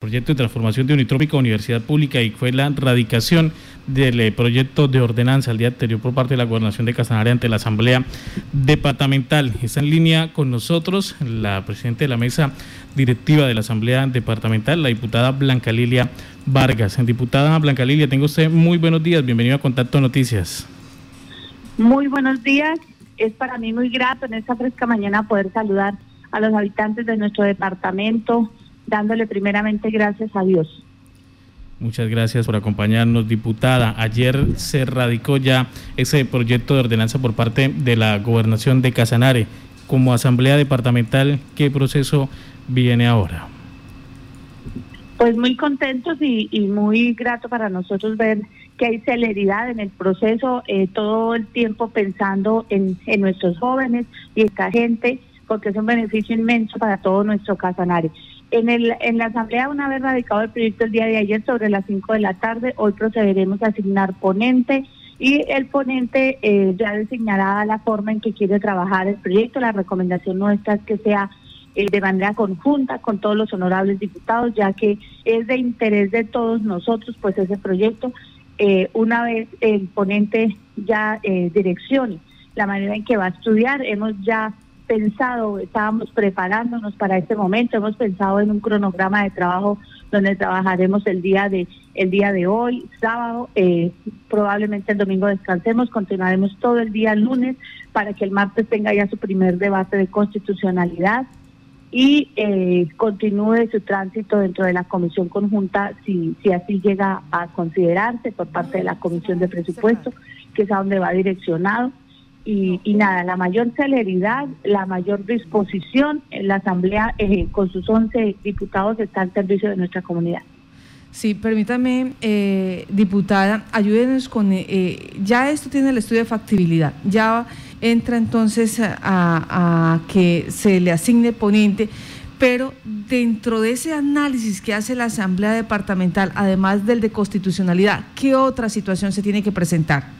proyecto de transformación de Unitrópica Universidad Pública y fue la radicación del eh, proyecto de ordenanza al día anterior por parte de la Gobernación de Casanare ante la Asamblea Departamental. Está en línea con nosotros la presidenta de la mesa directiva de la Asamblea Departamental, la diputada Blanca Lilia Vargas. Diputada Blanca Lilia, tengo usted muy buenos días, bienvenido a Contacto Noticias. Muy buenos días, es para mí muy grato en esta fresca mañana poder saludar a los habitantes de nuestro departamento, dándole primeramente gracias a Dios. Muchas gracias por acompañarnos, diputada. Ayer se radicó ya ese proyecto de ordenanza por parte de la gobernación de Casanare. Como asamblea departamental, ¿qué proceso viene ahora? Pues muy contentos y, muy grato para nosotros ver que hay celeridad en el proceso, eh, todo el tiempo pensando en, en nuestros jóvenes y esta gente, porque es un beneficio inmenso para todo nuestro Casanare. En, el, en la Asamblea, una vez radicado el proyecto el día de ayer sobre las 5 de la tarde, hoy procederemos a asignar ponente y el ponente eh, ya designará la forma en que quiere trabajar el proyecto. La recomendación nuestra es que sea eh, de manera conjunta con todos los honorables diputados, ya que es de interés de todos nosotros, pues ese proyecto, eh, una vez el ponente ya direccione la manera en que va a estudiar, hemos ya pensado, estábamos preparándonos para este momento, hemos pensado en un cronograma de trabajo donde trabajaremos el día de el día de hoy, sábado, eh, probablemente el domingo descansemos, continuaremos todo el día lunes para que el martes tenga ya su primer debate de constitucionalidad y eh, continúe su tránsito dentro de la comisión conjunta si, si así llega a considerarse por parte de la comisión de presupuesto, que es a donde va direccionado y, nada, la mayor celeridad, la mayor disposición, la Asamblea eh, con sus 11 diputados está al servicio de nuestra comunidad. Sí, permítame, eh, diputada, ayúdenos con, eh, ya esto tiene el estudio de factibilidad, ya entra entonces a, a, que se le asigne ponente, pero dentro de ese análisis que hace la Asamblea Departamental, además del de constitucionalidad, ¿qué otra situación se tiene que presentar?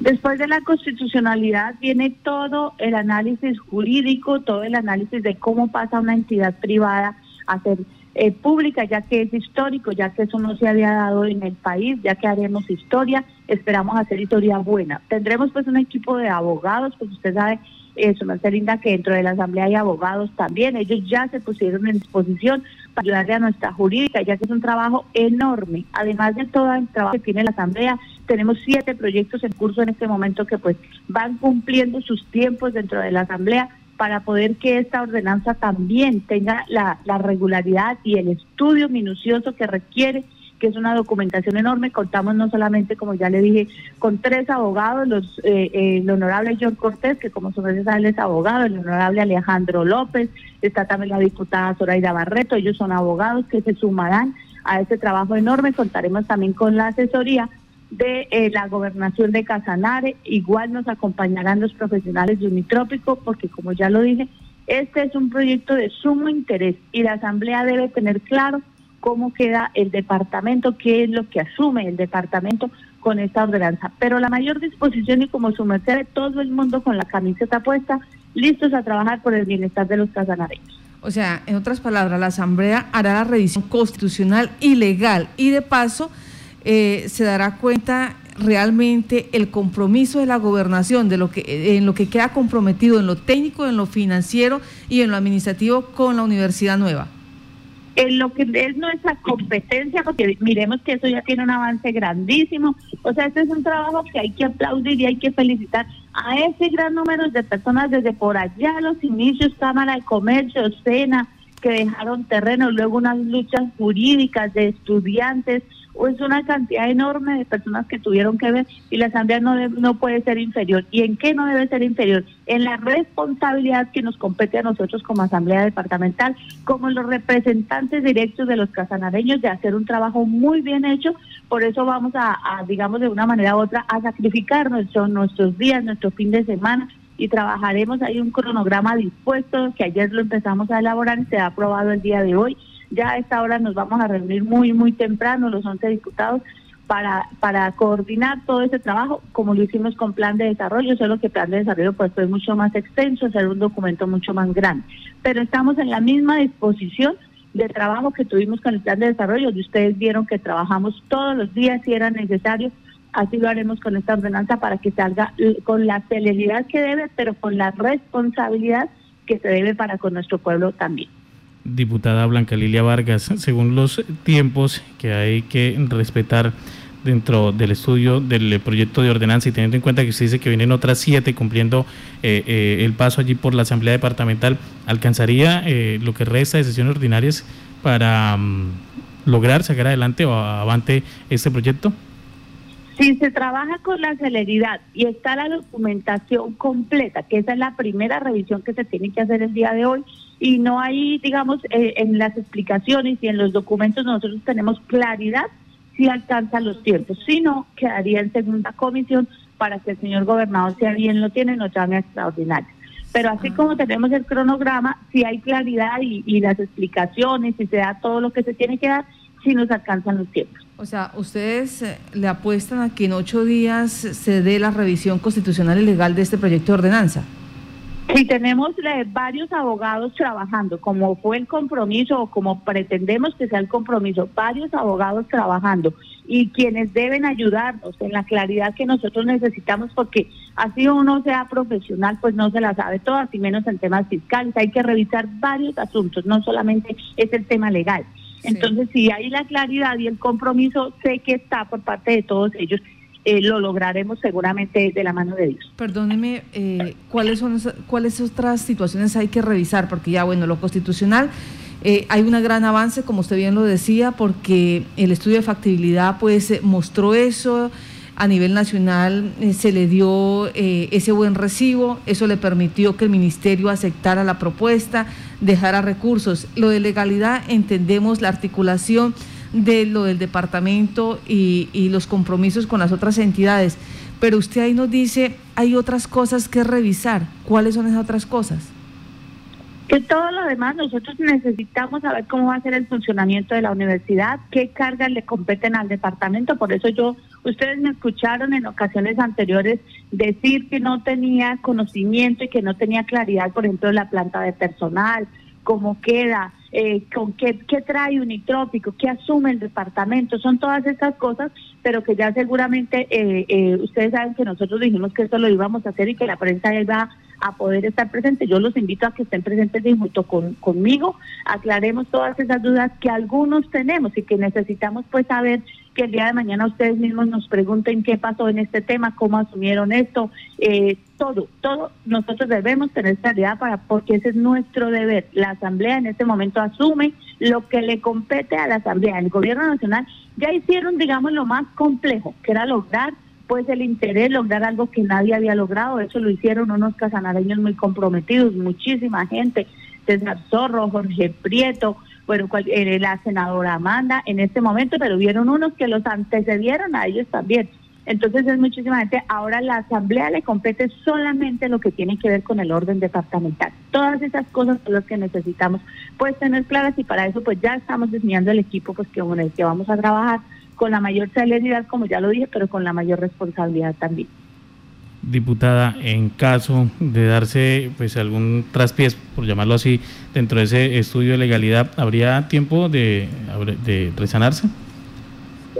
Después de la constitucionalidad viene todo el análisis jurídico, todo el análisis de cómo pasa una entidad privada a ser eh, pública, ya que es histórico, ya que eso no se había dado en el país, ya que haremos historia, esperamos hacer historia buena. Tendremos pues un equipo de abogados, pues usted sabe eso, Marcela Linda, que dentro de la Asamblea hay abogados también. Ellos ya se pusieron en disposición para ayudarle a nuestra jurídica, ya que es un trabajo enorme. Además de todo el trabajo que tiene la Asamblea, tenemos siete proyectos en curso en este momento que pues van cumpliendo sus tiempos dentro de la Asamblea para poder que esta ordenanza también tenga la, la regularidad y el estudio minucioso que requiere que es una documentación enorme. Contamos no solamente, como ya le dije, con tres abogados, los, eh, eh, el honorable John Cortés, que como su merced sabe es abogado, el honorable Alejandro López, está también la diputada Zoraida Barreto, ellos son abogados que se sumarán a este trabajo enorme. Contaremos también con la asesoría de eh, la gobernación de Casanare, igual nos acompañarán los profesionales de Unitrópico, porque como ya lo dije, este es un proyecto de sumo interés y la Asamblea debe tener claro cómo queda el departamento, qué es lo que asume el departamento con esta ordenanza. Pero la mayor disposición y como su merced todo el mundo con la camiseta puesta, listos a trabajar por el bienestar de los casanareños. O sea, en otras palabras, la Asamblea hará la revisión constitucional y legal y de paso eh, se dará cuenta realmente el compromiso de la gobernación, de lo que en lo que queda comprometido en lo técnico, en lo financiero y en lo administrativo con la universidad nueva en lo que es nuestra competencia, porque miremos que eso ya tiene un avance grandísimo. O sea, este es un trabajo que hay que aplaudir y hay que felicitar a ese gran número de personas desde por allá, los inicios, Cámara de Comercio, Sena, que dejaron terreno, luego unas luchas jurídicas de estudiantes, es una cantidad enorme de personas que tuvieron que ver y la Asamblea no, no puede ser inferior. ¿Y en qué no debe ser inferior? En la responsabilidad que nos compete a nosotros como Asamblea Departamental, como los representantes directos de los casanareños de hacer un trabajo muy bien hecho. Por eso vamos a, digamos, de una manera u otra, a sacrificar nuestro, nuestros días, nuestro fin de semana y trabajaremos. Hay un cronograma dispuesto que ayer lo empezamos a elaborar y se ha aprobado el día de hoy ya a esta hora nos vamos a reunir muy, muy temprano, los 11 diputados, para, para coordinar todo ese trabajo, como lo hicimos con plan de desarrollo, solo que plan de desarrollo pues fue mucho más extenso, hacer un documento mucho más grande. Pero estamos en la misma disposición de trabajo que tuvimos con el plan de desarrollo, donde ustedes vieron que trabajamos todos los días si era necesario. Así lo haremos con esta ordenanza para que salga con la celeridad que debe, pero con la responsabilidad que se debe para con nuestro pueblo también. Diputada Blanca Lilia Vargas, según los tiempos que hay que respetar dentro del estudio del proyecto de ordenanza y teniendo en cuenta que usted dice que vienen otras siete cumpliendo eh, eh, el paso allí por la Asamblea Departamental, ¿alcanzaría eh, lo que resta de sesiones ordinarias para mm, lograr sacar adelante o avante este proyecto? Si se trabaja con la celeridad y está la documentación completa, que esa es la primera revisión que se tiene que hacer el día de hoy, y no hay, digamos, en las explicaciones y en los documentos nosotros tenemos claridad si alcanza los tiempos. Si no, quedaría en segunda comisión para que el señor gobernador, sea bien lo tiene, nos llame a extraordinario. Pero así como tenemos el cronograma, si hay claridad y, las explicaciones, si se da todo lo que se tiene que dar, si nos alcanzan los tiempos. O sea, ustedes eh, le apuestan a que en ocho días se dé la revisión constitucional y legal de este proyecto de ordenanza. Si tenemos eh, varios abogados trabajando, como fue el compromiso o como pretendemos que sea el compromiso, varios abogados trabajando y quienes deben ayudarnos en la claridad que nosotros necesitamos, porque así uno sea profesional, pues no se la sabe todas, y menos en temas fiscales. Hay que revisar varios asuntos, no solamente es el tema legal. Entonces, si hay la claridad y el compromiso, sé que está por parte de todos ellos eh, lo lograremos seguramente de la mano de Dios. Perdóneme, eh, ¿cuáles son cuáles otras situaciones hay que revisar? Porque ya, bueno, lo constitucional, eh, hay un gran avance, como usted bien lo decía, porque el estudio de factibilidad pues mostró eso, a nivel nacional se le dio ese buen recibo, eso le permitió que el ministerio aceptara la propuesta, dejara recursos. Lo de legalidad entendemos la articulación de lo del departamento y, y los compromisos con las otras entidades. Pero usted ahí nos dice, hay otras cosas que revisar. ¿Cuáles son esas otras cosas? Que todo lo demás nosotros necesitamos saber cómo va a ser el funcionamiento de la universidad, qué cargas le competen al departamento. Por eso yo, ustedes me escucharon en ocasiones anteriores decir que no tenía conocimiento y que no tenía claridad, por ejemplo, la planta de personal, cómo queda, eh, con qué, qué trae Unitrópico, qué asume el departamento, son todas estas cosas, pero que ya seguramente eh, eh, ustedes saben que nosotros dijimos que esto lo íbamos a hacer y que la prensa iba a poder estar presente. Yo los invito a que estén presentes junto con, conmigo aclaremos todas esas dudas que algunos tenemos y que necesitamos pues saber que el día de mañana ustedes mismos nos pregunten qué pasó en este tema, cómo asumieron esto, eh, todo, todo nosotros debemos tener claridad para, porque ese es nuestro deber. La Asamblea en este momento asume lo que le compete a la Asamblea. El Gobierno Nacional ya hicieron, digamos, lo más complejo, que era lograr pues el interés, lograr algo que nadie había logrado. Eso lo hicieron unos casanareños muy comprometidos, muchísima gente, César Zorro, Jorge Prieto, bueno, eh, la senadora Amanda en este momento, pero vieron unos que los antecedieron a ellos también. Entonces es muchísima gente. Ahora la Asamblea le compete solamente lo que tiene que ver con el orden departamental. Todas esas cosas son las que necesitamos pues tener claras y para eso pues ya estamos diseñando el equipo pues que con el que vamos a trabajar con la mayor celeridad, como ya lo dije, pero con la mayor responsabilidad también diputada, en caso de darse pues algún traspiés, por llamarlo así, dentro de ese estudio de legalidad, ¿habría tiempo de, de resanarse?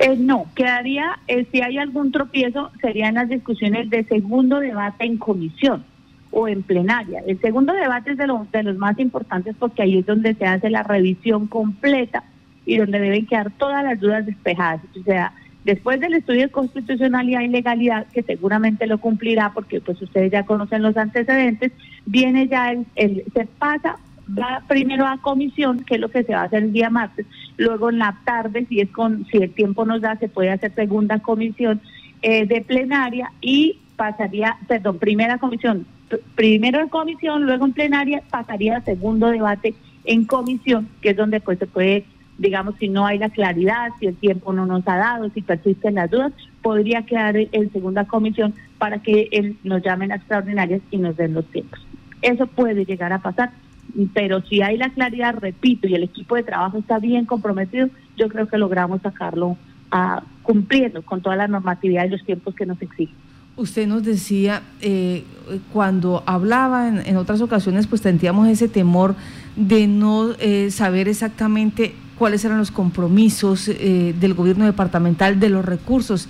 Eh, no, quedaría, eh, si hay algún tropiezo, serían las discusiones de segundo debate en comisión o en plenaria. El segundo debate es de, los de los más importantes porque ahí es donde se hace la revisión completa y donde deben quedar todas las dudas despejadas. O sea, Después del estudio de constitucionalidad y legalidad, que seguramente lo cumplirá porque pues ustedes ya conocen los antecedentes, viene ya el, se pasa va primero a comisión, que es lo que se va a hacer el día martes, luego en la tarde, si es con, si el tiempo nos da, se puede hacer segunda comisión eh, de plenaria y pasaría, perdón, primera comisión, primero en comisión, luego en plenaria, pasaría a segundo debate en comisión, que es donde pues se puede digamos, si no hay la claridad, si el tiempo no nos ha dado, si persisten las dudas, podría quedar en segunda comisión para que él nos llamen a extraordinarias y nos den los tiempos. Eso puede llegar a pasar, pero si hay la claridad, repito, y el equipo de trabajo está bien comprometido, yo creo que logramos sacarlo a cumpliendo con toda la normatividad y los tiempos que nos exigen. usted nos decía, eh, cuando hablaba en, otras ocasiones, pues sentíamos ese temor de no eh, saber exactamente cuáles eran los compromisos eh, del gobierno departamental, de los recursos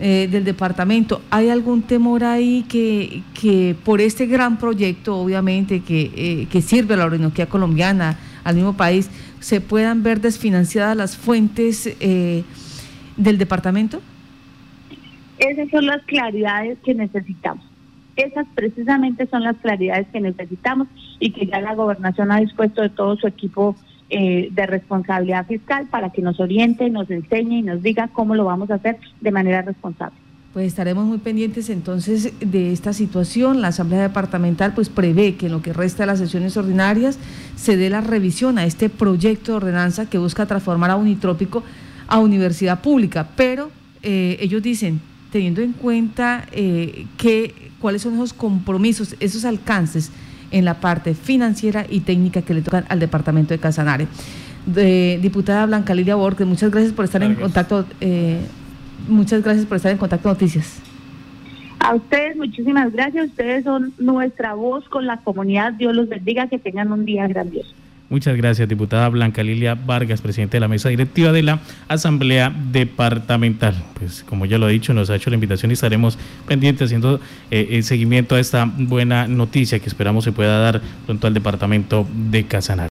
del departamento. ¿Hay algún temor ahí que, que por este gran proyecto, obviamente, que, que sirve a la Orinoquía colombiana, al mismo país, se puedan ver desfinanciadas las fuentes del departamento? Esas son las claridades que necesitamos. Esas precisamente son las claridades que necesitamos y que ya la gobernación ha dispuesto de todo su equipo eh, de responsabilidad fiscal para que nos oriente, nos enseñe y nos diga cómo lo vamos a hacer de manera responsable. Pues estaremos muy pendientes entonces de esta situación. La Asamblea Departamental pues prevé que en lo que resta de las sesiones ordinarias se dé la revisión a este proyecto de ordenanza que busca transformar a Unitrópico a universidad pública, pero eh, ellos dicen, teniendo en cuenta eh, que, cuáles son esos compromisos, esos alcances en la parte financiera y técnica que le tocan al departamento de Casanare. diputada Blanca Lilia Borges, muchas gracias por estar en contacto. Eh, muchas gracias por estar en contacto Noticias. A ustedes, muchísimas gracias. Ustedes son nuestra voz con la comunidad. Dios los bendiga. Que tengan un día grandioso. Muchas gracias, diputada Blanca Lilia Vargas, presidente de la mesa directiva de la Asamblea Departamental. Pues como ya lo he dicho, nos ha hecho la invitación y estaremos pendientes haciendo eh, el seguimiento a esta buena noticia que esperamos se pueda dar pronto al departamento de Casanar.